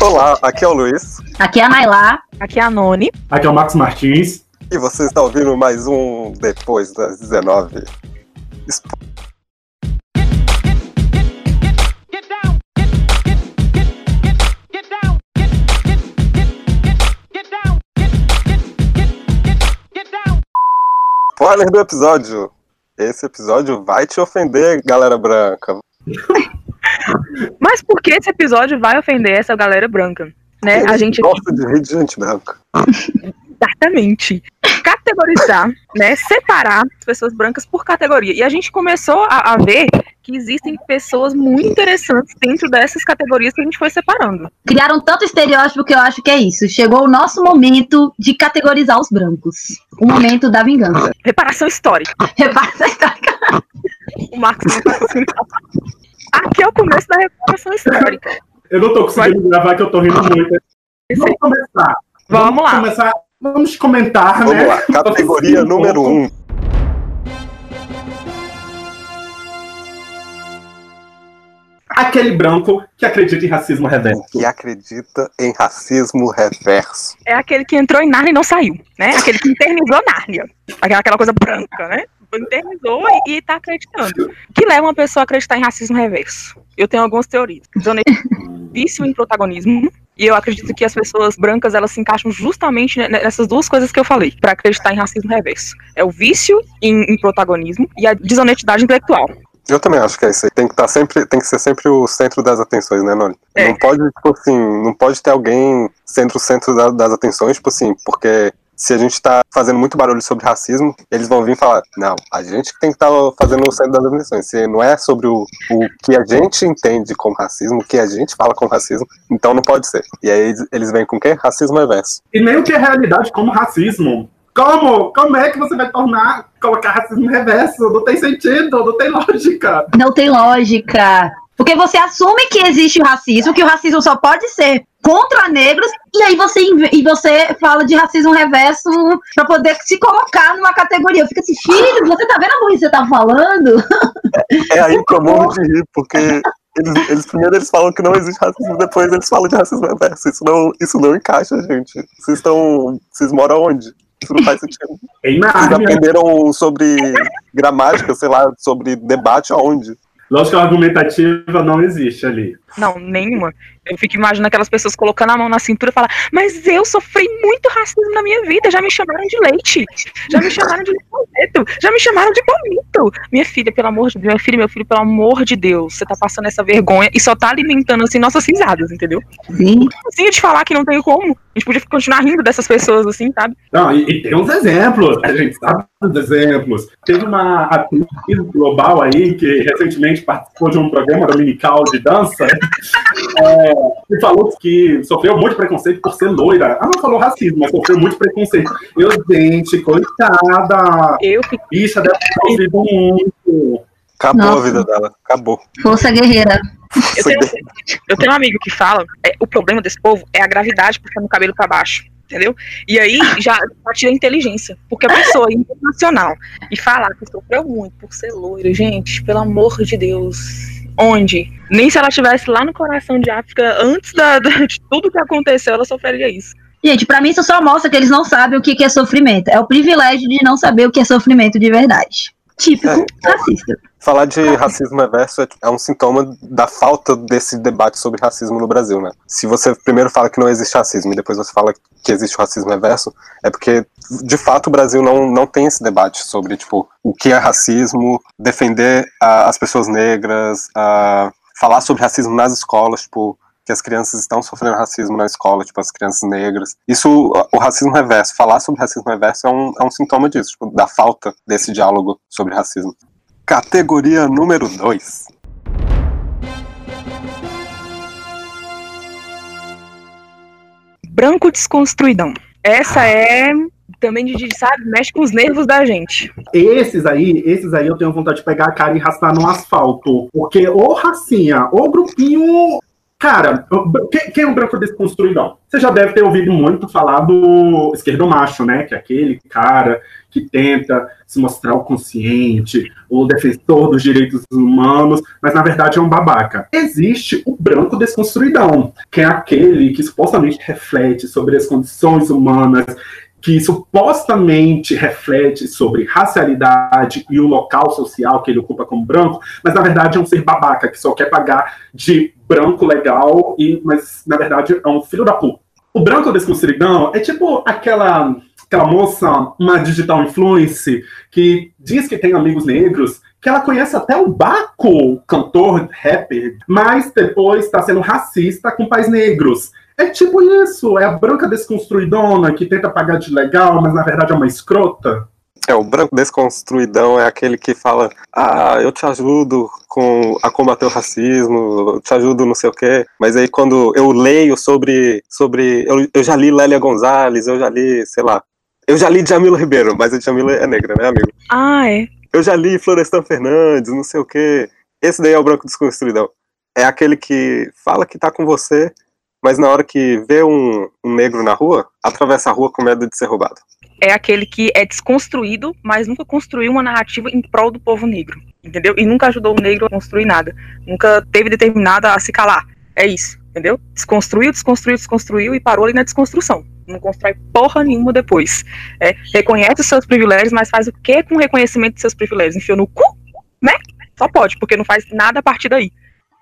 Olá, aqui é o Luiz. Aqui é a Nailá. Aqui é a Noni. Aqui é o Marcos Martins. E você está ouvindo mais um Depois das 19. Spoiler do episódio. Esse episódio vai te ofender, galera branca. Mas por que esse episódio vai ofender essa galera branca? Né? A gente gosta de rir de gente branca. Exatamente. Categorizar, né? Separar as pessoas brancas por categoria. E a gente começou a, a, ver que existem pessoas muito interessantes dentro dessas categorias que a gente foi separando. Criaram tanto estereótipo que eu acho que é isso. Chegou o nosso momento de categorizar os brancos. O momento da vingança. Reparação histórica. Reparação histórica. o Marcos não tá conseguindo Aqui é o começo da reparação histórica. Eu não tô conseguindo Vai. gravar que eu tô rindo muito. Vamos começar. Vamos, Vamos lá. Começar. Vamos comentar, Vamos né? lá. Categoria número 1. Um. Aquele branco que acredita em racismo reverso. Que acredita em racismo reverso. É aquele que entrou em Nárnia e não saiu, né? Aquele que internizou Nárnia. Aquela coisa branca, né? Internizou e, está acreditando. O que leva uma pessoa a acreditar em racismo reverso? Eu tenho algumas teorias. Vício em protagonismo. E eu acredito que as pessoas brancas elas se encaixam justamente nessas duas coisas que eu falei, para acreditar em racismo reverso. É o vício em, em protagonismo e a desonestidade intelectual. Eu também acho que é isso aí. Tem que estar tá sempre, tem que ser sempre o centro das atenções, né, Noni? É. Não pode, tipo assim, não pode ter alguém sendo o centro da, das atenções, tipo assim, porque se a gente está fazendo muito barulho sobre racismo, eles vão vir falar: não, a gente tem que estar tá fazendo o centro das atenções. Se não é sobre o, o que a gente entende como racismo, o que a gente fala como racismo, então não pode ser. E aí eles vêm com o quê? Racismo reverso. E nem o que é realidade como racismo. Como? Como é que você vai tornar, colocar racismo reverso? Não tem sentido, não tem lógica. Não tem lógica. Porque você assume que existe o racismo, que o racismo só pode ser contra negros, e aí você, e você fala de racismo reverso para poder se colocar numa categoria. Eu fico assim, filho, você tá vendo a que você tá falando? É aí que eu morro de rir, porque eles, eles, primeiro eles falam que não existe racismo, depois eles falam de racismo reverso. Isso não, isso não encaixa, gente. Vocês estão. Vocês moram onde? Isso não faz sentido. Vocês aprenderam sobre gramática, sei lá, sobre debate aonde? Lógica argumentativa não existe ali. Não, nenhuma. Eu fico imaginando aquelas pessoas colocando a mão na cintura e falar, mas eu sofri muito racismo na minha vida, já me chamaram de leite, já me chamaram de leite, já me chamaram de palmito. Minha filha, pelo amor de Deus, minha filha, meu filho, pelo amor de Deus, você tá passando essa vergonha e só tá alimentando assim nossas risadas, entendeu? Sim. Assim, de falar que não tem como. A gente podia continuar rindo dessas pessoas, assim, sabe? Não, e, e tem uns exemplos, a gente sabe dos exemplos. Teve uma atriz global aí que recentemente participou de um programa dominical de dança é, e falou que sofreu muito preconceito por ser loira. Ah, não falou racismo, mas sofreu muito preconceito. Eu, gente, coitada. Eu fiquei. Bicha, deve ter sofrido muito. Acabou Nossa. a vida dela, acabou. Força guerreira. Eu tenho, eu tenho um amigo que fala, é, o problema desse povo é a gravidade puxando o cabelo para baixo entendeu? E aí já tira a inteligência, porque a pessoa é internacional e falar que sofreu muito por ser loira, gente, pelo amor de Deus, onde? Nem se ela estivesse lá no coração de África, antes da, de tudo que aconteceu, ela sofreria isso. Gente, para mim isso só mostra que eles não sabem o que é sofrimento. É o privilégio de não saber o que é sofrimento de verdade. Típico é, racista. Falar de racismo reverso é, é um sintoma da falta desse debate sobre racismo no Brasil, né? Se você primeiro fala que não existe racismo e depois você fala que existe o racismo reverso, é porque, de fato, o Brasil não, não tem esse debate sobre, tipo, o que é racismo, defender a, as pessoas negras, a, falar sobre racismo nas escolas, tipo, que as crianças estão sofrendo racismo na escola, tipo, as crianças negras. Isso, o racismo reverso, falar sobre racismo reverso é um, é um sintoma disso, tipo, da falta desse diálogo sobre racismo. Categoria número 2. Branco desconstruidão. Essa é também de, sabe, mexe com os nervos da gente. Esses aí, esses aí eu tenho vontade de pegar a cara e raspar no asfalto. Porque ou racinha, ou grupinho Cara, quem, quem é um branco desconstruidão? Você já deve ter ouvido muito falar do esquerdo macho, né? Que é aquele cara que tenta se mostrar o consciente, o defensor dos direitos humanos, mas na verdade é um babaca. Existe o branco desconstruidão, que é aquele que supostamente reflete sobre as condições humanas, que supostamente reflete sobre racialidade e o local social que ele ocupa como branco, mas na verdade é um ser babaca que só quer pagar de branco legal e mas na verdade é um filho da puta. O branco desconstruidão é tipo aquela aquela moça, uma digital influencer que diz que tem amigos negros, que ela conhece até o Baco, cantor, rapper, mas depois está sendo racista com pais negros. É tipo isso, é a branca desconstruidona que tenta pagar de legal, mas na verdade é uma escrota. É, o branco desconstruidão é aquele que fala, ah, eu te ajudo com, a combater o racismo, eu te ajudo não sei o quê, mas aí quando eu leio sobre, sobre eu, eu já li Lélia Gonzalez, eu já li, sei lá, eu já li Jamila Ribeiro, mas a Jamila é negra, né, amigo? Ah, é. Eu já li Florestan Fernandes, não sei o quê. Esse daí é o branco desconstruidão. É aquele que fala que tá com você, mas na hora que vê um, um negro na rua, atravessa a rua com medo de ser roubado. É aquele que é desconstruído, mas nunca construiu uma narrativa em prol do povo negro, entendeu? E nunca ajudou o negro a construir nada. Nunca teve determinada a se calar. É isso, entendeu? Desconstruiu, desconstruiu, desconstruiu e parou ali na desconstrução. Não constrói porra nenhuma depois. É, reconhece os seus privilégios, mas faz o que com o reconhecimento dos seus privilégios? Enfiou no cu? Né? Só pode, porque não faz nada a partir daí.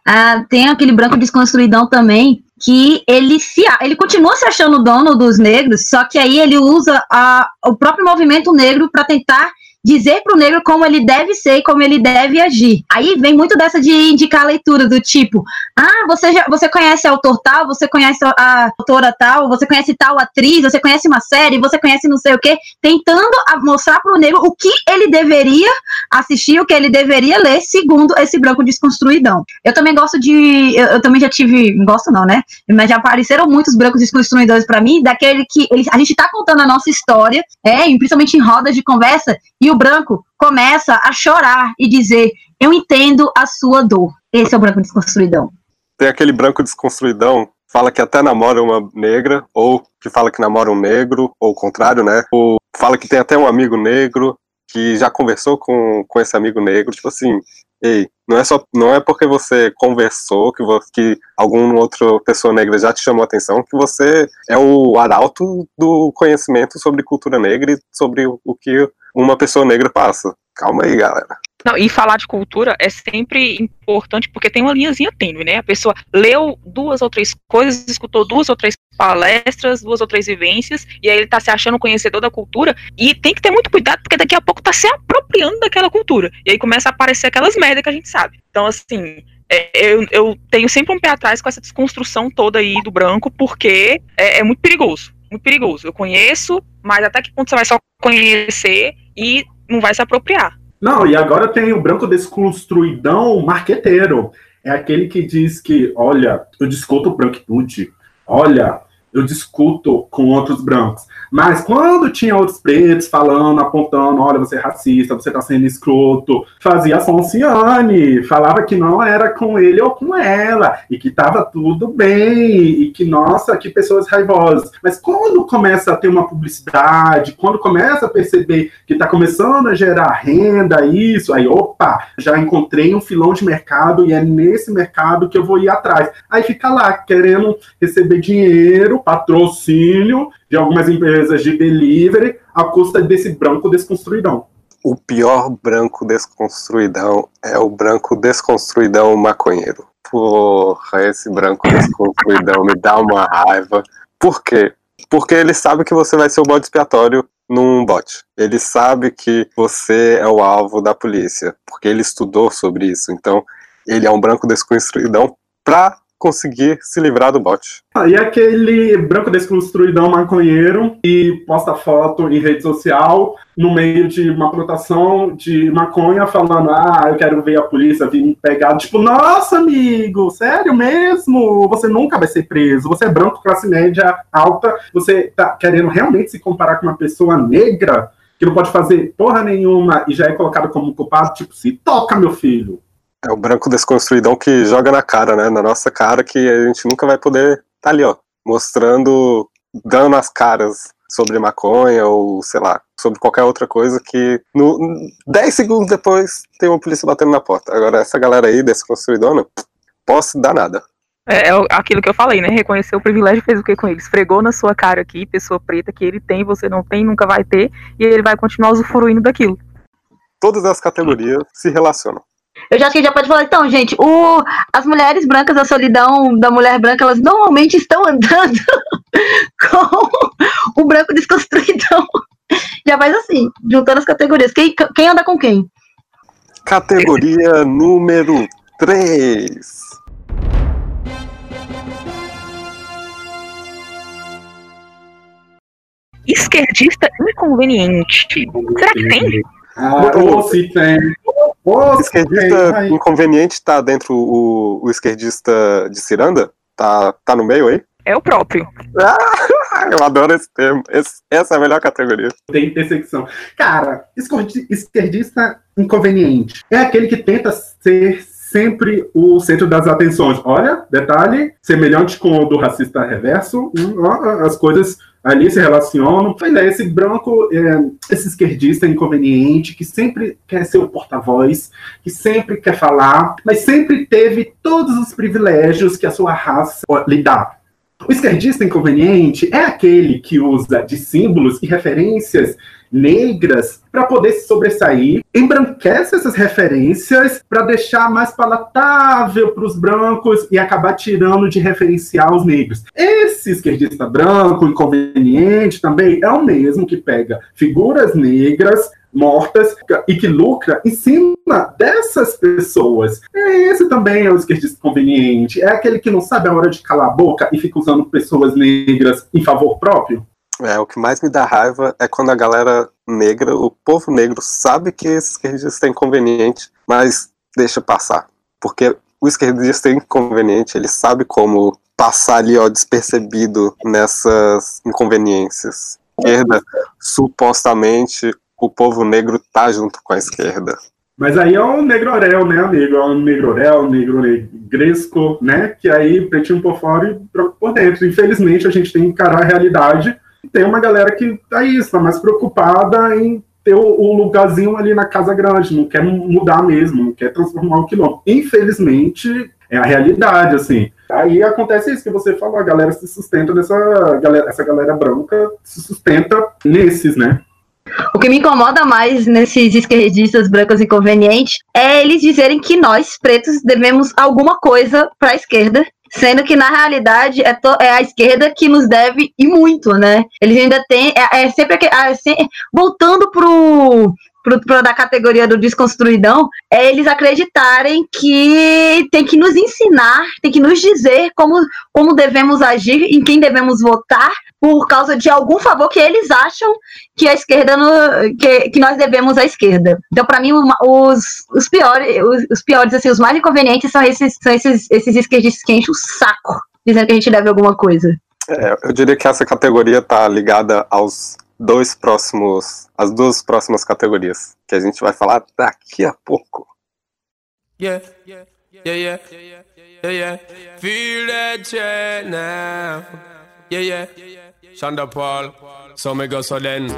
Ah, tem aquele branco desconstruidão também, que ele se ele continua se achando dono dos negros, só que aí ele usa a, o próprio movimento negro para tentar dizer para o negro como ele deve ser e como ele deve agir. Aí vem muito dessa de indicar a leitura do tipo, ah, você já, você conhece autor tal, você conhece a autora tal, você conhece tal atriz, você conhece uma série, você conhece não sei o quê, tentando mostrar para o negro o que ele deveria assistir, o que ele deveria ler, segundo esse branco desconstruidão. Eu também gosto de, eu, eu também já tive, gosto não, né? Mas já apareceram muitos brancos desconstruidores para mim, daquele que ele, a gente está contando a nossa história, é, principalmente em rodas de conversa, e o branco começa a chorar e dizer: Eu entendo a sua dor. Esse é o branco desconstruidão. Tem aquele branco desconstruidão fala que até namora uma negra, ou que fala que namora um negro, ou o contrário, né? Ou fala que tem até um amigo negro, que já conversou com, com esse amigo negro, tipo assim, ei, não é só não é porque você conversou que, você, que alguma outra pessoa negra já te chamou a atenção que você é o arauto do conhecimento sobre cultura negra e sobre o, o que uma pessoa negra passa. Calma aí, galera. Não, e falar de cultura é sempre importante porque tem uma linhazinha tênue, né? A pessoa leu duas ou três coisas, escutou duas ou três palestras, duas ou três vivências, e aí ele tá se achando conhecedor da cultura, e tem que ter muito cuidado porque daqui a pouco tá se apropriando daquela cultura. E aí começa a aparecer aquelas merdas que a gente sabe. Então, assim, é, eu, eu, tenho sempre um pé atrás com essa desconstrução toda aí do branco, porque é, é muito perigoso. Muito perigoso. Eu conheço, mas até que ponto você vai só conhecer e não vai se apropriar. Não, e agora tem o branco desconstruidão marqueteiro. É aquele que diz que, olha, eu discuto branquitude. Olha, eu discuto com outros brancos. Mas quando tinha outros pretos falando, apontando, olha, você é racista, você tá sendo escroto, fazia Sonciane, falava que não era com ele ou com ela, e que tava tudo bem, e que, nossa, que pessoas raivosas. Mas quando começa a ter uma publicidade, quando começa a perceber que tá começando a gerar renda, isso, aí, opa, já encontrei um filão de mercado e é nesse mercado que eu vou ir atrás. Aí fica lá, querendo receber dinheiro patrocínio de algumas empresas de delivery à custa desse branco desconstruidão. O pior branco desconstruidão é o branco desconstruidão maconheiro. Porra, esse branco desconstruidão me dá uma raiva. Por quê? Porque ele sabe que você vai ser o bode expiatório num bot. Ele sabe que você é o alvo da polícia, porque ele estudou sobre isso. Então, ele é um branco desconstruidão pra conseguir se livrar do bot. Ah, e aquele branco desconstruidão maconheiro e posta foto em rede social no meio de uma plantação de maconha falando, ah, eu quero ver a polícia vir me pegar. Tipo, nossa, amigo, sério mesmo? Você nunca vai ser preso. Você é branco, classe média alta. Você tá querendo realmente se comparar com uma pessoa negra que não pode fazer porra nenhuma e já é colocado como culpado? Tipo, se toca, meu filho. É o branco desconstruidão que joga na cara, né? Na nossa cara, que a gente nunca vai poder tá ali, ó, mostrando, dando as caras sobre maconha ou, sei lá, sobre qualquer outra coisa que no 10 segundos depois tem uma polícia batendo na porta. Agora, essa galera aí, desconstruidona, posso dar nada. É, é aquilo que eu falei, né? Reconheceu o privilégio fez o que com ele? Esfregou na sua cara aqui, pessoa preta, que ele tem, você não tem, nunca vai ter, e ele vai continuar usufruindo daquilo. Todas as categorias se relacionam. Eu já acho que já pode falar, então, gente, o, as mulheres brancas da solidão da mulher branca, elas normalmente estão andando com o branco desconstruidão. Já faz assim, juntando as categorias. Quem, quem anda com quem? Categoria número 3. Esquerdista inconveniente. Será que tem? Ah, ou se tem. O esquerdista Aí. inconveniente tá dentro o, o esquerdista de ciranda? Tá, tá no meio aí? É o próprio. Ah, eu adoro esse termo. Esse- essa é a melhor categoria. Tem intersecção. Cara, esquerdista inconveniente é aquele que tenta ser sempre o centro das atenções. Olha, detalhe, semelhante com o do racista reverso, hum, as coisas ali se relacionam. Pois é, esse branco, é, esse esquerdista inconveniente, que sempre quer ser o porta-voz, que sempre quer falar, mas sempre teve todos os privilégios que a sua raça lhe dá. O esquerdista inconveniente é aquele que usa de símbolos e referências negras para poder se sobressair, embranquece essas referências para deixar mais palatável para os brancos e acabar tirando de referencial os negros. Esse esquerdista branco, inconveniente também, é o mesmo que pega figuras negras mortas e que lucra em cima dessas pessoas. Esse também é o esquerdista conveniente. É aquele que não sabe a hora de calar a boca e fica usando pessoas negras em favor próprio. É, o que mais me dá raiva é quando a galera negra, o povo negro, sabe que esse esquerdista é inconveniente, mas deixa passar. Porque o esquerdista é inconveniente, ele sabe como passar ali, ó, despercebido nessas inconveniências. Esquerda, supostamente, o povo negro tá junto com a esquerda. Mas aí é um negrorel, né, amigo? É um negrorel, negro negresco, né? Que aí pretinho por fora e por dentro. Infelizmente, a gente tem que encarar a realidade. Tem uma galera que tá isso, tá mais preocupada em ter o, lugarzinho ali na casa grande, não quer mudar mesmo, não quer transformar o quilômetro. Infelizmente, é a realidade, assim. Aí acontece isso que você falou, a galera se sustenta nessa galera, essa galera branca se sustenta nesses, né? O que me incomoda mais nesses esquerdistas brancos inconvenientes é eles dizerem que nós, pretos, devemos alguma coisa para a esquerda, sendo que na realidade é, é a esquerda que nos deve e muito, né? Eles ainda têm. É, é sempre é se- voltando pro. Pro, pro da categoria do desconstruidão, é eles acreditarem que tem que nos ensinar, tem que nos dizer como, como devemos agir, em quem devemos votar, por causa de algum favor que eles acham que a esquerda no- que, que nós devemos à esquerda. Então, para mim, os, os piores, os, os piores, assim, os mais inconvenientes são esses, são esses, esses esquerdistas que enchem o saco, dizendo que a gente deve alguma coisa. É, eu diria que essa categoria tá ligada aos dois próximos, as duas próximas categorias, que a gente vai falar daqui a pouco. Yeah, yeah, yeah, yeah, yeah. Feel that now. Yeah, yeah. Shonda Paul, so me go so then.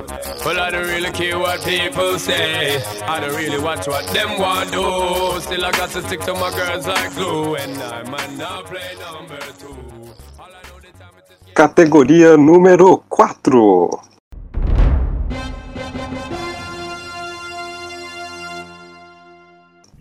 Well, I don't really care what people say. I don't really watch what them want do. Still, I got to stick to my girls like glue. And I might not play number two. Categoria número 4.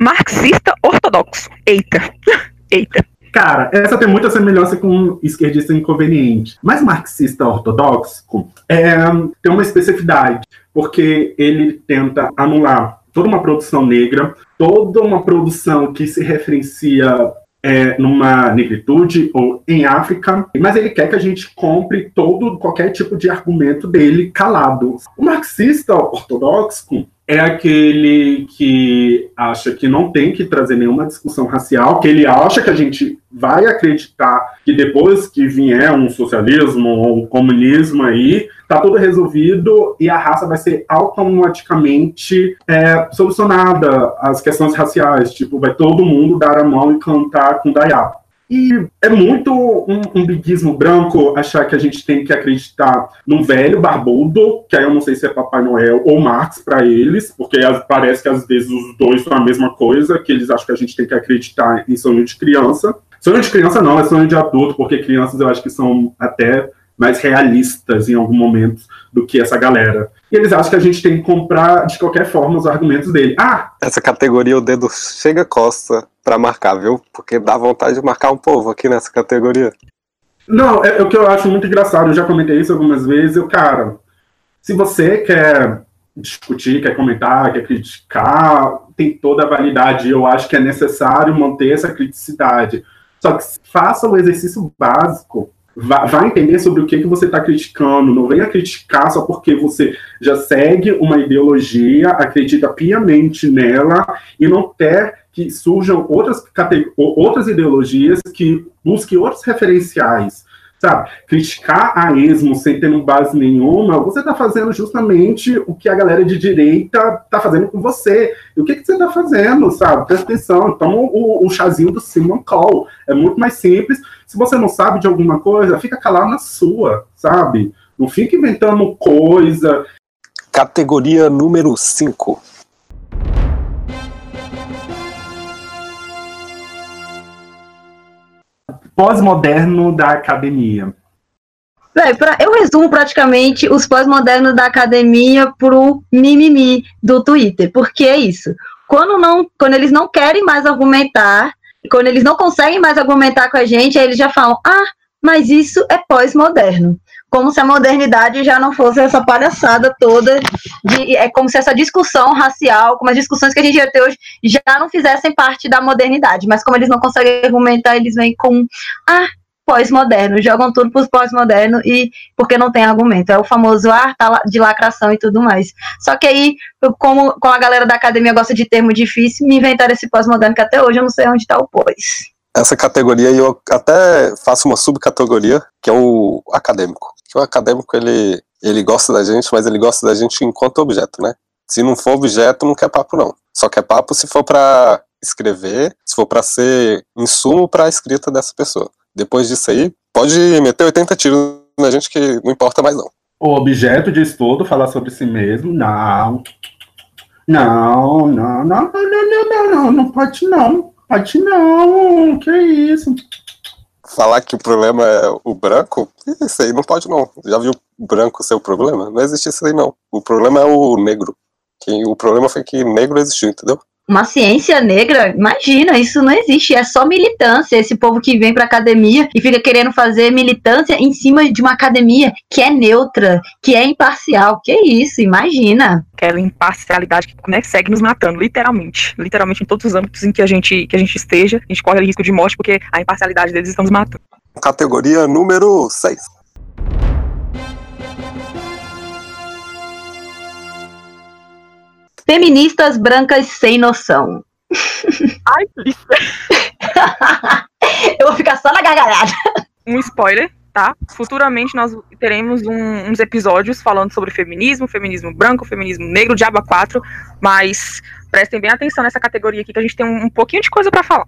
Marxista ortodoxo. Eita. Eita. Cara, essa tem muita semelhança com esquerdista inconveniente. Mas marxista ortodoxo é, tem uma especificidade, porque ele tenta anular toda uma produção negra, toda uma produção que se referencia é, numa negritude ou em África, mas ele quer que a gente compre todo qualquer tipo de argumento dele calado. O marxista ortodoxo é aquele que acha que não tem que trazer nenhuma discussão racial, que ele acha que a gente vai acreditar que depois que vier um socialismo ou um comunismo aí, tá tudo resolvido e a raça vai ser automaticamente é, solucionada, as questões raciais, tipo, vai todo mundo dar a mão e cantar com Dayá. E é muito um, um biguismo branco achar que a gente tem que acreditar num velho barbudo, que aí eu não sei se é Papai Noel ou Marx para eles, porque parece que às vezes os dois são a mesma coisa, que eles acham que a gente tem que acreditar em sonho de criança. Sonho de criança não, é sonho de adulto, porque crianças eu acho que são até mais realistas em algum momento do que essa galera. E eles acham que a gente tem que comprar de qualquer forma os argumentos dele. Ah! Essa categoria o dedo chega costa para marcar, viu? Porque dá vontade de marcar um povo aqui nessa categoria. Não, é, é, o que eu acho muito engraçado. Eu já comentei isso algumas vezes. Eu, cara, se você quer discutir, quer comentar, quer criticar, tem toda a validade. Eu acho que é necessário manter essa criticidade. Só que faça o exercício básico Vai entender sobre o que, que você está criticando. Não venha criticar só porque você já segue uma ideologia, acredita piamente nela e não quer que surjam outras, outras ideologias que busquem outros referenciais sabe? Criticar a esmo sem ter base nenhuma, você está fazendo justamente o que a galera de direita está fazendo com você. E o que, que você está fazendo, sabe? Presta atenção. Então, o, o chazinho do Simon Call é muito mais simples. Se você não sabe de alguma coisa, fica calado na sua, sabe? Não fica inventando coisa. Categoria número 5. Pós-moderno da academia? eu resumo praticamente os pós-modernos da academia pro mimimi do Twitter. Porque é isso. Quando, não, quando eles não querem mais argumentar, quando eles não conseguem mais argumentar com a gente, aí eles já falam: ah, mas isso é pós-moderno como se a modernidade já não fosse essa palhaçada toda, de, é como se essa discussão racial, como as discussões que a gente ia ter hoje, já não fizessem parte da modernidade. Mas como eles não conseguem argumentar, eles vêm com, ah, pós-moderno, jogam tudo para os pós-moderno e porque não tem argumento. É o famoso ah, tá de lacração e tudo mais. Só que aí, como, como a galera da academia gosta de termo difícil, me inventaram esse pós-moderno que até hoje eu não sei onde está o pós. Essa categoria eu até faço uma subcategoria, que é o acadêmico que o acadêmico ele, ele gosta da gente, mas ele gosta da gente enquanto objeto, né? Se não for objeto, não quer papo não. Só quer papo se for para escrever, se for para ser insumo para a escrita dessa pessoa. Depois disso aí, pode meter 80 tiros na gente que não importa mais não. O objeto de estudo falar sobre si mesmo, não. Não, não, não, não, não, não, não, não, não pode não. Pode não, que isso falar que o problema é o branco, isso aí não pode não. Já viu branco ser o problema? Não existe isso aí não. O problema é o negro. Que, o problema foi que negro existiu, entendeu? Uma ciência negra, imagina, isso não existe, é só militância, esse povo que vem pra academia e fica querendo fazer militância em cima de uma academia que é neutra, que é imparcial, que é isso, imagina. Aquela imparcialidade que né, segue nos matando, literalmente, literalmente em todos os âmbitos em que a gente, que a gente esteja, a gente corre risco de morte porque a imparcialidade deles está nos matando. Categoria número 6. Feministas brancas sem noção. Ai, Eu vou ficar só na gargalhada. Um spoiler, tá? Futuramente nós teremos um, uns episódios falando sobre feminismo, feminismo branco, feminismo negro, Diaba 4, mas prestem bem atenção nessa categoria aqui que a gente tem um, um pouquinho de coisa para falar.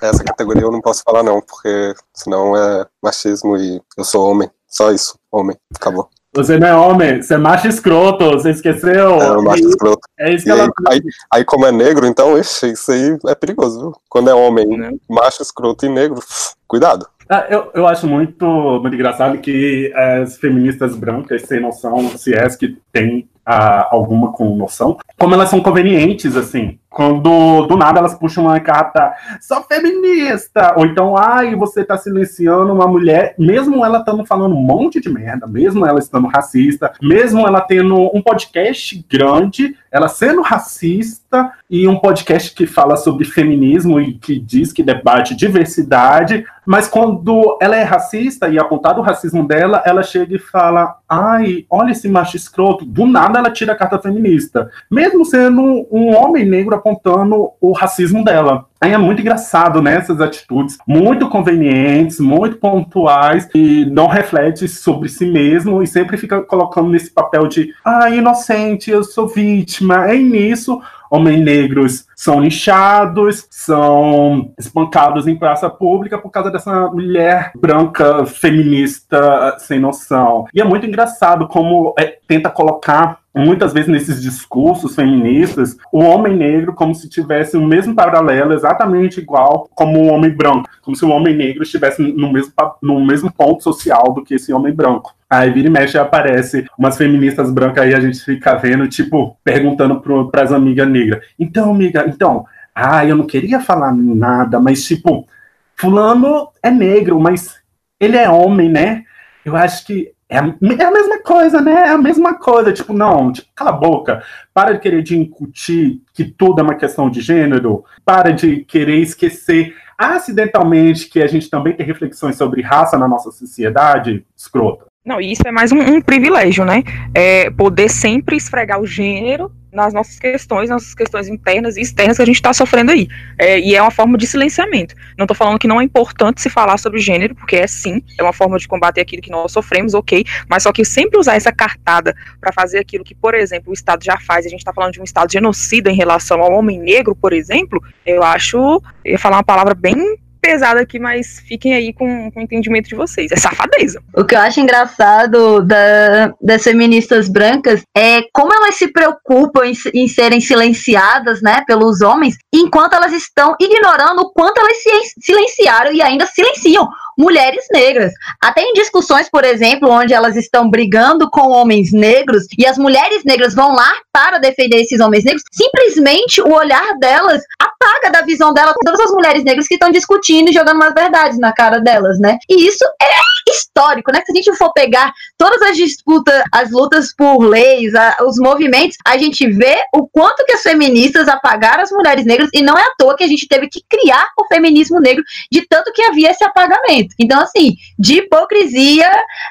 Essa categoria eu não posso falar não, porque senão é machismo e eu sou homem. Só isso, homem. Acabou. Você não é homem, você é macho escroto, você esqueceu? É, macho escroto. É isso que ela... Aí, aí, como é negro, então, ixi, isso aí é perigoso, viu? Quando é homem, né? macho escroto e negro, cuidado. Ah, eu, eu acho muito, muito engraçado que as feministas brancas, sem noção, se é que tem ah, alguma com noção, como elas são convenientes, assim. Quando do nada elas puxam uma carta, sou feminista, ou então, ai, você tá silenciando uma mulher, mesmo ela estando falando um monte de merda, mesmo ela estando racista, mesmo ela tendo um podcast grande, ela sendo racista e um podcast que fala sobre feminismo e que diz que debate diversidade, mas quando ela é racista e apontar o racismo dela, ela chega e fala, ai, olha esse macho escroto, do nada ela tira a carta feminista, mesmo sendo um homem negro apontando o racismo dela. Aí é muito engraçado, né? Atitudes muito convenientes, muito pontuais e não reflete sobre si mesmo e sempre fica colocando nesse papel de ah, inocente, eu sou vítima. É nisso homens negros são linchados, são espancados em praça pública por causa dessa mulher branca feminista sem noção. E é muito engraçado como é, tenta colocar muitas vezes nesses discursos feministas, o homem negro como se tivesse o mesmo paralelo, exatamente igual como o homem branco, como se o homem negro estivesse no mesmo, no mesmo ponto social do que esse homem branco. Aí vira e mexe aparece umas feministas brancas aí, a gente fica vendo, tipo, perguntando para as amigas negras. Então, amiga, então, ah, eu não queria falar nada, mas tipo, fulano é negro, mas ele é homem, né? Eu acho que é a, é a mesma coisa, né? É a mesma coisa. Tipo, não, tipo, cala a boca. Para de querer de incutir que tudo é uma questão de gênero. Para de querer esquecer acidentalmente que a gente também tem reflexões sobre raça na nossa sociedade. Escrota. Não, e isso é mais um, um privilégio, né? É poder sempre esfregar o gênero nas nossas questões, nossas questões internas e externas que a gente está sofrendo aí. É, e é uma forma de silenciamento. Não estou falando que não é importante se falar sobre gênero, porque é sim, é uma forma de combater aquilo que nós sofremos, ok, mas só que sempre usar essa cartada para fazer aquilo que, por exemplo, o Estado já faz, a gente está falando de um Estado genocida em relação ao homem negro, por exemplo, eu acho, eu ia falar uma palavra bem pesada aqui, mas fiquem aí com, com o entendimento de vocês. É safadeza. O que eu acho engraçado da, das feministas brancas é como elas se preocupam em, em serem silenciadas, né, pelos homens, enquanto elas estão ignorando o quanto elas se silenciaram e ainda silenciam mulheres negras. Até em discussões, por exemplo, onde elas estão brigando com homens negros e as mulheres negras vão lá para defender esses homens negros, simplesmente o olhar delas apaga da visão dela todas as mulheres negras que estão discutindo e jogando umas verdades na cara delas, né? E isso é histórico, né? Se a gente for pegar todas as disputas, as lutas por leis, a, os movimentos, a gente vê o quanto que as feministas apagaram as mulheres negras e não é à toa que a gente teve que criar o feminismo negro de tanto que havia esse apagamento. Então, assim, de hipocrisia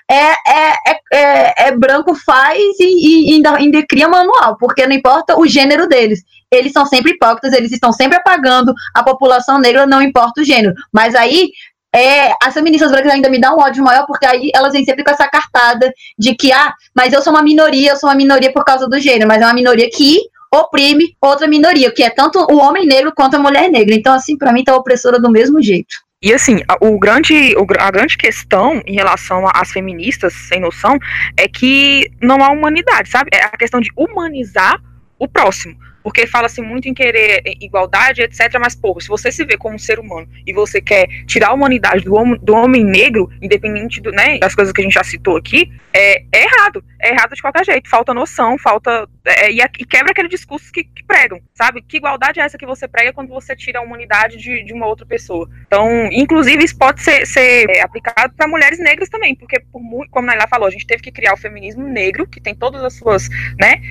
é, é, é, é, é branco faz e, e ainda, ainda cria manual, porque não importa o gênero deles eles são sempre hipócritas, eles estão sempre apagando a população negra, não importa o gênero. Mas aí é, as feministas brancas ainda me dão um ódio maior, porque aí elas vêm sempre com essa cartada de que, ah, mas eu sou uma minoria, eu sou uma minoria por causa do gênero, mas é uma minoria que oprime outra minoria, que é tanto o homem negro quanto a mulher negra. Então, assim, para mim tá opressora do mesmo jeito. E assim, o grande, a grande questão em relação às feministas sem noção é que não há humanidade, sabe? É a questão de humanizar o próximo porque fala-se muito em querer igualdade, etc. Mas, pô, se você se vê como um ser humano e você quer tirar a humanidade do, homem, do homem negro, independente do, né, das coisas que a gente já citou aqui, é, é errado. É errado de qualquer jeito. Falta noção, falta. É, e, e, quebra aquele discurso que, que, pregam, sabe? Que igualdade é essa que você prega quando você tira a humanidade de, de uma outra pessoa? Então, inclusive, isso pode ser, ser é, aplicado para mulheres negras também, porque, por, como a Naila falou, a gente teve que criar o feminismo negro, que tem todas as suas, né,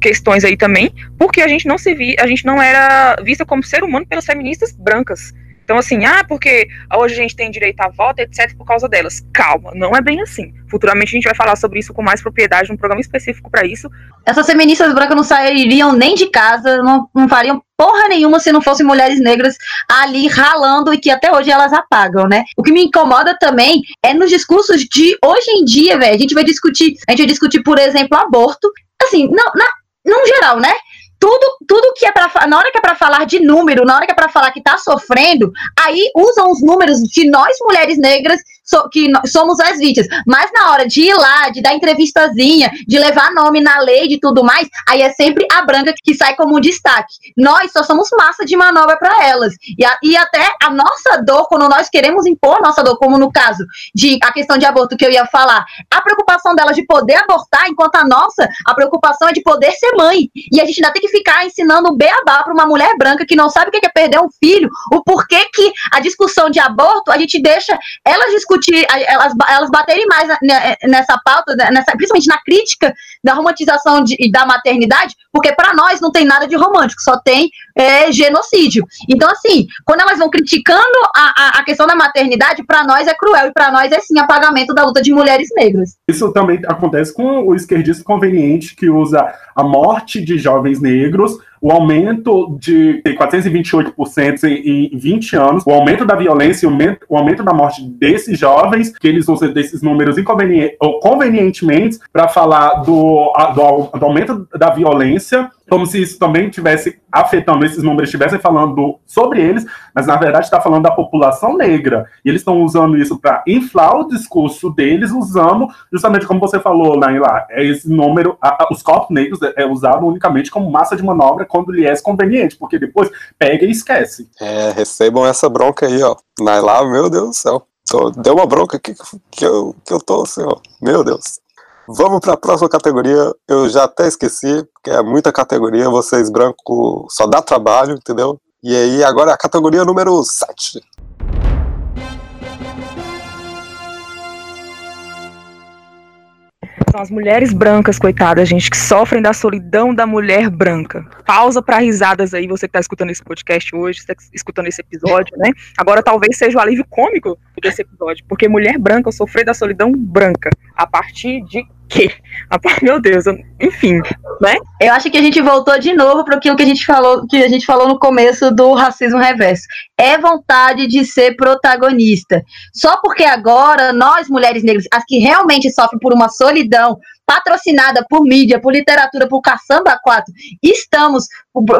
questões aí também, porque a gente não se vi, a gente não era vista como ser humano pelas feministas brancas. Então, assim, ah, porque hoje a gente tem direito à voto, etc., por causa delas. Calma, não é bem assim. Futuramente a gente vai falar sobre isso com mais propriedade, num programa específico para isso. Essas feministas brancas não sairiam nem de casa, não, não fariam porra nenhuma se não fossem mulheres negras ali ralando e que até hoje elas apagam, né? O que me incomoda também é nos discursos de hoje em dia, velho. A gente vai discutir, a gente vai discutir, por exemplo, aborto. Assim, não, na, num geral, né? Tudo, tudo que é para na hora que é para falar de número, na hora que é para falar que tá sofrendo, aí usam os números de nós mulheres negras so, que somos as vítimas. Mas na hora de ir lá, de dar entrevistazinha, de levar nome na lei, de tudo mais, aí é sempre a branca que sai como um destaque. Nós só somos massa de manobra para elas. E, a, e até a nossa dor, quando nós queremos impor nossa dor, como no caso de a questão de aborto que eu ia falar, a preocupação delas de poder abortar, enquanto a nossa, a preocupação é de poder ser mãe. E a gente ainda tem que ficar ensinando o beabá para uma mulher branca que não sabe o que é perder um filho, o porquê que a discussão de aborto, a gente deixa elas discutir discutir, elas, elas baterem mais nessa pauta, nessa, principalmente na crítica da romantização de, da maternidade, porque para nós não tem nada de romântico, só tem é, genocídio. Então, assim, quando elas vão criticando a, a, a questão da maternidade, para nós é cruel e para nós é sim apagamento da luta de mulheres negras. Isso também acontece com o esquerdista conveniente que usa a morte de jovens negros o aumento de 428% em, 20 anos, o aumento da violência e o aumento, da morte desses jovens, que eles usam desses números convenientemente para falar do, do, do aumento da violência como se isso também tivesse afetando, esses números estivessem falando sobre eles, mas na verdade está falando da população negra. E eles estão usando isso para inflar o discurso deles, usando, justamente como você falou, Nain, lá, é esse número, a, a, os corpos negros é, é usado unicamente como massa de manobra quando lhe é conveniente, porque depois pega e esquece. É, recebam essa bronca aí, ó. Nailá, meu Deus do céu. Deu uma bronca aqui que eu, que eu tô ó. Meu Deus. Vamos para a próxima categoria. Eu já até esqueci, porque é muita categoria. Vocês branco só dá trabalho, entendeu? E aí, agora a categoria número 7. São as mulheres brancas, coitadas, gente, que sofrem da solidão da mulher branca. Pausa para risadas aí, você que está escutando esse podcast hoje, está escutando esse episódio, né? Agora talvez seja o alívio cômico desse episódio, porque mulher branca sofrer da solidão branca. A partir de quê? Meu Deus, enfim, né? Eu acho que a gente voltou de novo para aquilo que a gente falou, que a gente falou no começo do racismo reverso. É vontade de ser protagonista. Só porque agora nós mulheres negras, as que realmente sofrem por uma solidão, patrocinada por mídia, por literatura, por caçamba 4, estamos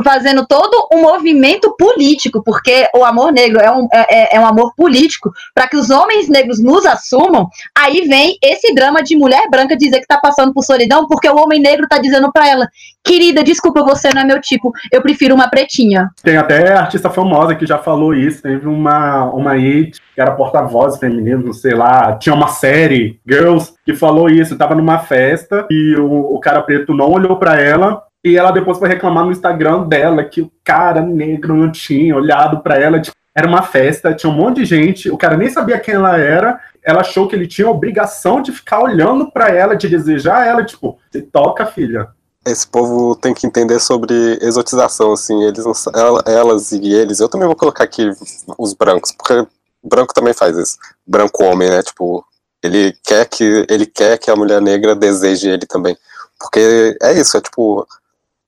fazendo todo um movimento político, porque o amor negro é um, é, é, é um amor político, para que os homens negros nos assumam, aí vem esse drama de mulher branca dizer que está passando por solidão, porque o homem negro está dizendo para ela, querida, desculpa, você não é meu tipo, eu prefiro uma pretinha. Tem até artista famosa que já falou isso, teve uma, uma hit que era porta-voz feminino, sei lá, tinha uma série, Girls, que falou isso, tava numa festa e o, o cara preto não olhou para ela e ela depois foi reclamar no Instagram dela que o cara negro não tinha olhado para ela. Tipo, era uma festa, tinha um monte de gente, o cara nem sabia quem ela era. Ela achou que ele tinha a obrigação de ficar olhando para ela, de desejar ela. Tipo, se toca, filha. Esse povo tem que entender sobre exotização, assim. Eles não, elas e eles. Eu também vou colocar aqui os brancos, porque branco também faz isso. Branco homem, né? Tipo, ele quer que ele quer que a mulher negra deseje ele também. Porque é isso, é tipo,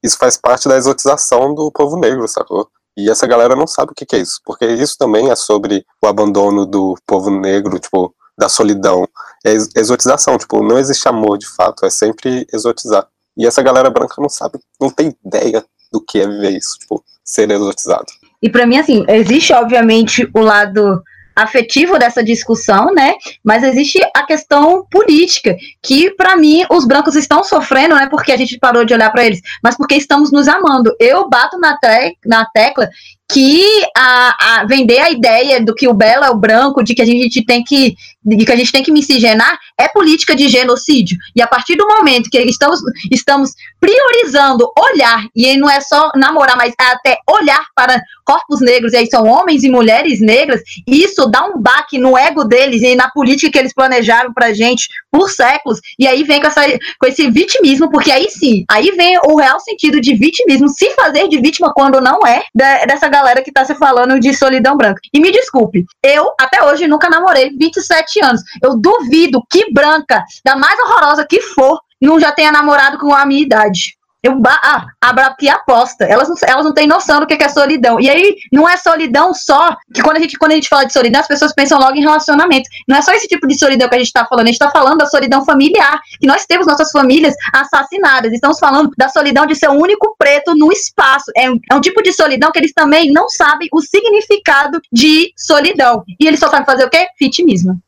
isso faz parte da exotização do povo negro, sacou? E essa galera não sabe o que, que é isso, porque isso também é sobre o abandono do povo negro, tipo, da solidão. É exotização, tipo, não existe amor de fato, é sempre exotizar. E essa galera branca não sabe, não tem ideia do que é viver isso, tipo, ser exotizado. E para mim, assim, existe obviamente o lado afetivo dessa discussão, né? Mas existe a questão política, que para mim os brancos estão sofrendo, não é porque a gente parou de olhar para eles, mas porque estamos nos amando. Eu bato na, te na tecla que a, a, vender a ideia do que o belo é o branco, de que a gente tem que de que a gente tem que miscigenar, é política de genocídio. E a partir do momento que estamos, estamos priorizando olhar, e não é só namorar, mas é até olhar para corpos negros, e aí são homens e mulheres negras, isso dá um baque no ego deles e na política que eles planejaram pra gente por séculos, e aí vem com, essa, com esse vitimismo, porque aí sim, aí vem o real sentido de vitimismo, se fazer de vítima quando não é, dessa galera galera que tá se falando de solidão branca. E me desculpe, eu até hoje nunca namorei 27 anos. Eu duvido que branca, da mais horrorosa que for, não já tenha namorado com a minha idade. Eu ah, abro aqui a aposta. Elas não, elas não têm noção do que é solidão. E aí, não é solidão só. Que quando a, gente, quando a gente fala de solidão, as pessoas pensam logo em relacionamento. Não é só esse tipo de solidão que a gente está falando. A gente está falando da solidão familiar. Que nós temos nossas famílias assassinadas. Estamos falando da solidão de ser o único preto no espaço. É, é um tipo de solidão que eles também não sabem o significado de solidão. E eles só sabem fazer o quê? Fitimismo.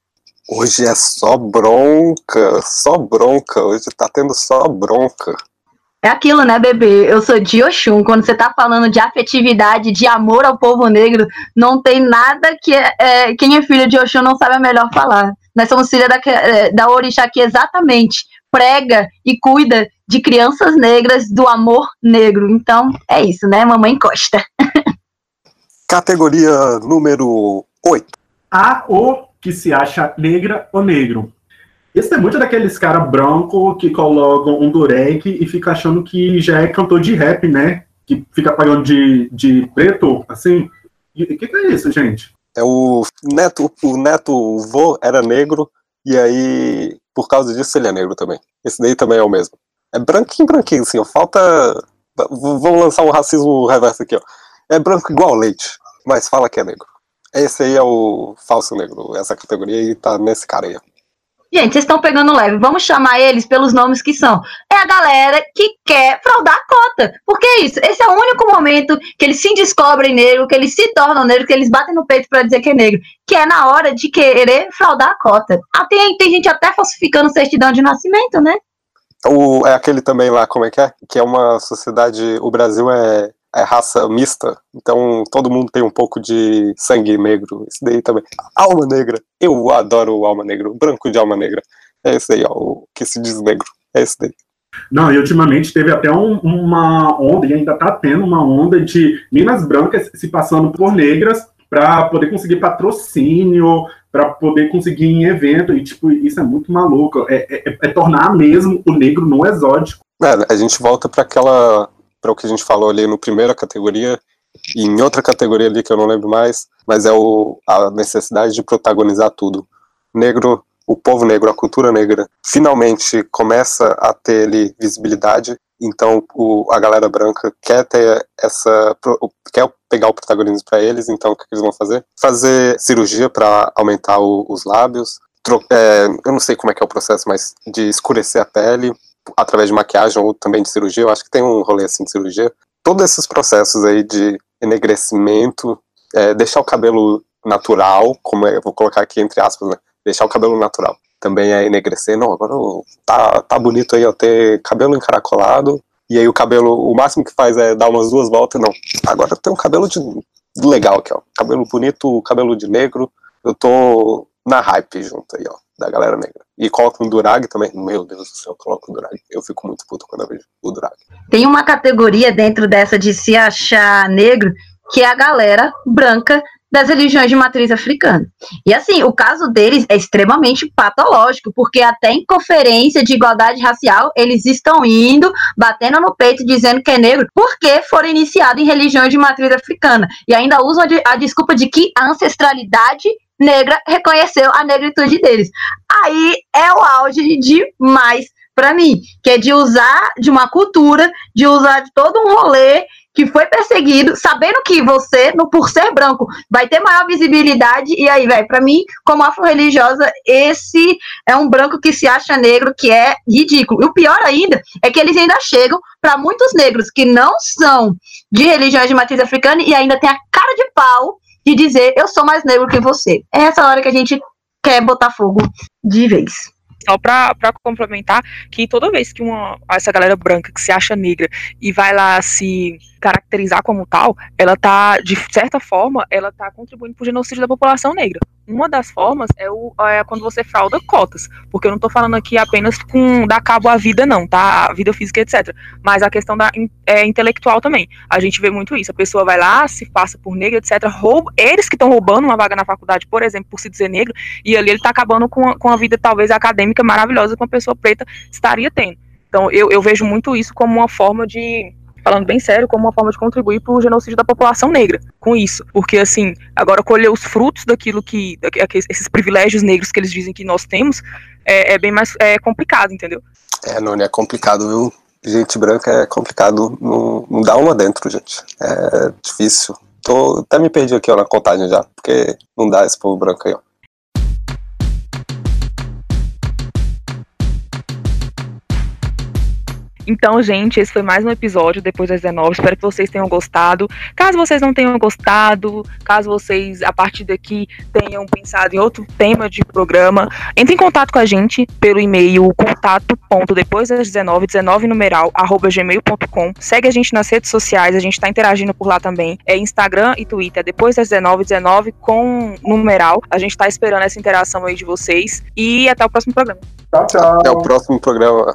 Hoje é só bronca, só bronca. Hoje tá tendo só bronca. É aquilo, né, bebê? Eu sou de Oxum. Quando você tá falando de afetividade, de amor ao povo negro, não tem nada que é, é, quem é filho de Oxum não sabe a melhor falar. Nós somos filha da, é, da Orixá que exatamente prega e cuida de crianças negras do amor negro. Então, é isso, né, mamãe Costa? Categoria número 8. A ou que se acha negra ou negro. Esse é muito daqueles cara branco que colocam um durek e fica achando que já é cantor de rap, né? Que fica pagando de, de preto, assim. O que, que é isso, gente? É o neto, o neto, o vô era negro, e aí, por causa disso, ele é negro também. Esse daí também é o mesmo. É branquinho, branquinho, assim, ó. Falta. Vamos lançar um racismo reverso aqui, ó. É branco igual leite, mas fala que é negro. Esse aí é o falso negro, essa categoria aí tá nesse cara aí. Gente, vocês estão pegando leve. Vamos chamar eles pelos nomes que são. É a galera que quer fraudar a cota. Porque é isso. Esse é o único momento que eles se descobrem negro, que eles se tornam negro, que eles batem no peito pra dizer que é negro. Que é na hora de querer fraudar a cota. Ah, tem, tem gente até falsificando certidão de nascimento, né? O, é aquele também lá, como é que é? Que é uma sociedade. O Brasil é, é raça mista, então todo mundo tem um pouco de sangue negro. Isso daí também. Alma negra. Eu adoro alma negra, branco de alma negra. É esse aí, ó, o que se diz negro. É esse daí. Não, e ultimamente teve até um- uma onda, e ainda tá tendo uma onda de minas brancas se passando por negras para poder conseguir patrocínio, para poder conseguir em evento, e tipo, isso é muito maluco. É, é- é tornar mesmo o negro no exótico. É, a gente volta para aquela. Para o que a gente falou ali no primeira categoria, e em outra categoria ali que eu não lembro mais, mas é o, a necessidade de protagonizar tudo. Negro, o povo negro, a cultura negra, finalmente começa a ter ali visibilidade, então o, a galera branca quer ter essa. quer pegar o protagonismo para eles, então o que, eles vão fazer? Fazer cirurgia para aumentar o- os lábios, é, eu não sei como é que é o processo, mas de escurecer a pele, através de maquiagem ou também de cirurgia, eu acho que tem um rolê assim de cirurgia. Todos esses processos aí de enegrecimento, é, deixar o cabelo natural, como é, eu vou colocar aqui entre aspas, né? Deixar o cabelo natural. Também é enegrecer, não, agora eu- tá, tá bonito aí, ó, ter cabelo encaracolado, e aí o cabelo, o máximo que faz é dar umas duas voltas, não. Agora tem um cabelo de legal aqui, ó. Cabelo bonito, cabelo de negro. Eu tô na hype junto aí, ó, da galera negra. E coloco um durag também. Meu Deus do céu, eu coloco um durag. Eu fico muito puto quando eu vejo o durag. Tem uma categoria dentro dessa de se achar negro, que é a galera branca das religiões de matriz africana. E assim, o caso deles é extremamente patológico, porque até em conferência de igualdade racial, eles estão indo, batendo no peito, dizendo que é negro, porque foram iniciados em religiões de matriz africana. E ainda usam a desculpa de que a ancestralidade negra reconheceu a negritude deles. Aí é o auge demais para mim, que é de usar de uma cultura, de usar de todo um rolê que foi perseguido, sabendo que você, no, por ser branco, vai ter maior visibilidade, e aí, velho, para mim, como afro-religiosa, esse é um branco que se acha negro, que é ridículo. E o pior ainda é que eles ainda chegam para muitos negros que não são de religiões de matriz africana e ainda tem a cara de pau de dizer eu sou mais negro que você. É essa hora que a gente quer botar fogo de vez. Só pra, pra complementar, que toda vez que uma, essa galera branca que se acha negra e vai lá se caracterizar como tal, ela tá, de certa forma, ela tá contribuindo pro genocídio da população negra. Uma das formas é, o, é quando você frauda cotas, porque eu não tô falando aqui apenas com dar cabo à vida, não, tá? A vida física, etc. Mas a questão da é, intelectual também. A gente vê muito isso. A pessoa vai lá, se passa por negra, etc. Rouba, eles que estão roubando uma vaga na faculdade, por exemplo, por se dizer negro, e ali ele tá acabando com a, com a vida, talvez, acadêmica maravilhosa que uma pessoa preta estaria tendo. Então, eu, eu vejo muito isso como uma forma de, falando bem sério, como uma forma de contribuir para o genocídio da população negra, com isso. Porque, assim, agora colher os frutos daquilo que, que- esses privilégios negros que eles dizem que nós temos, é, é bem mais é, complicado, entendeu? É, Noni, é complicado, viu? Gente branca é complicado. Não, não dá uma dentro, gente. É difícil. Tô, até me perdi aqui ó, na contagem já, porque não dá esse povo branco aí, ó. Então, gente, esse foi mais um episódio depois das 19. Espero que vocês tenham gostado. Caso vocês não tenham gostado, caso vocês, a partir daqui, tenham pensado em outro tema de programa, entre em contato com a gente pelo e-mail contato.depois das 19, 19 numeral, arroba gmail.com. Segue a gente nas redes sociais, a gente tá interagindo por lá também. É Instagram e Twitter, depois das 19, 19 com numeral. A gente tá esperando essa interação aí de vocês. E até o próximo programa. Tchau, tchau. Até o próximo programa.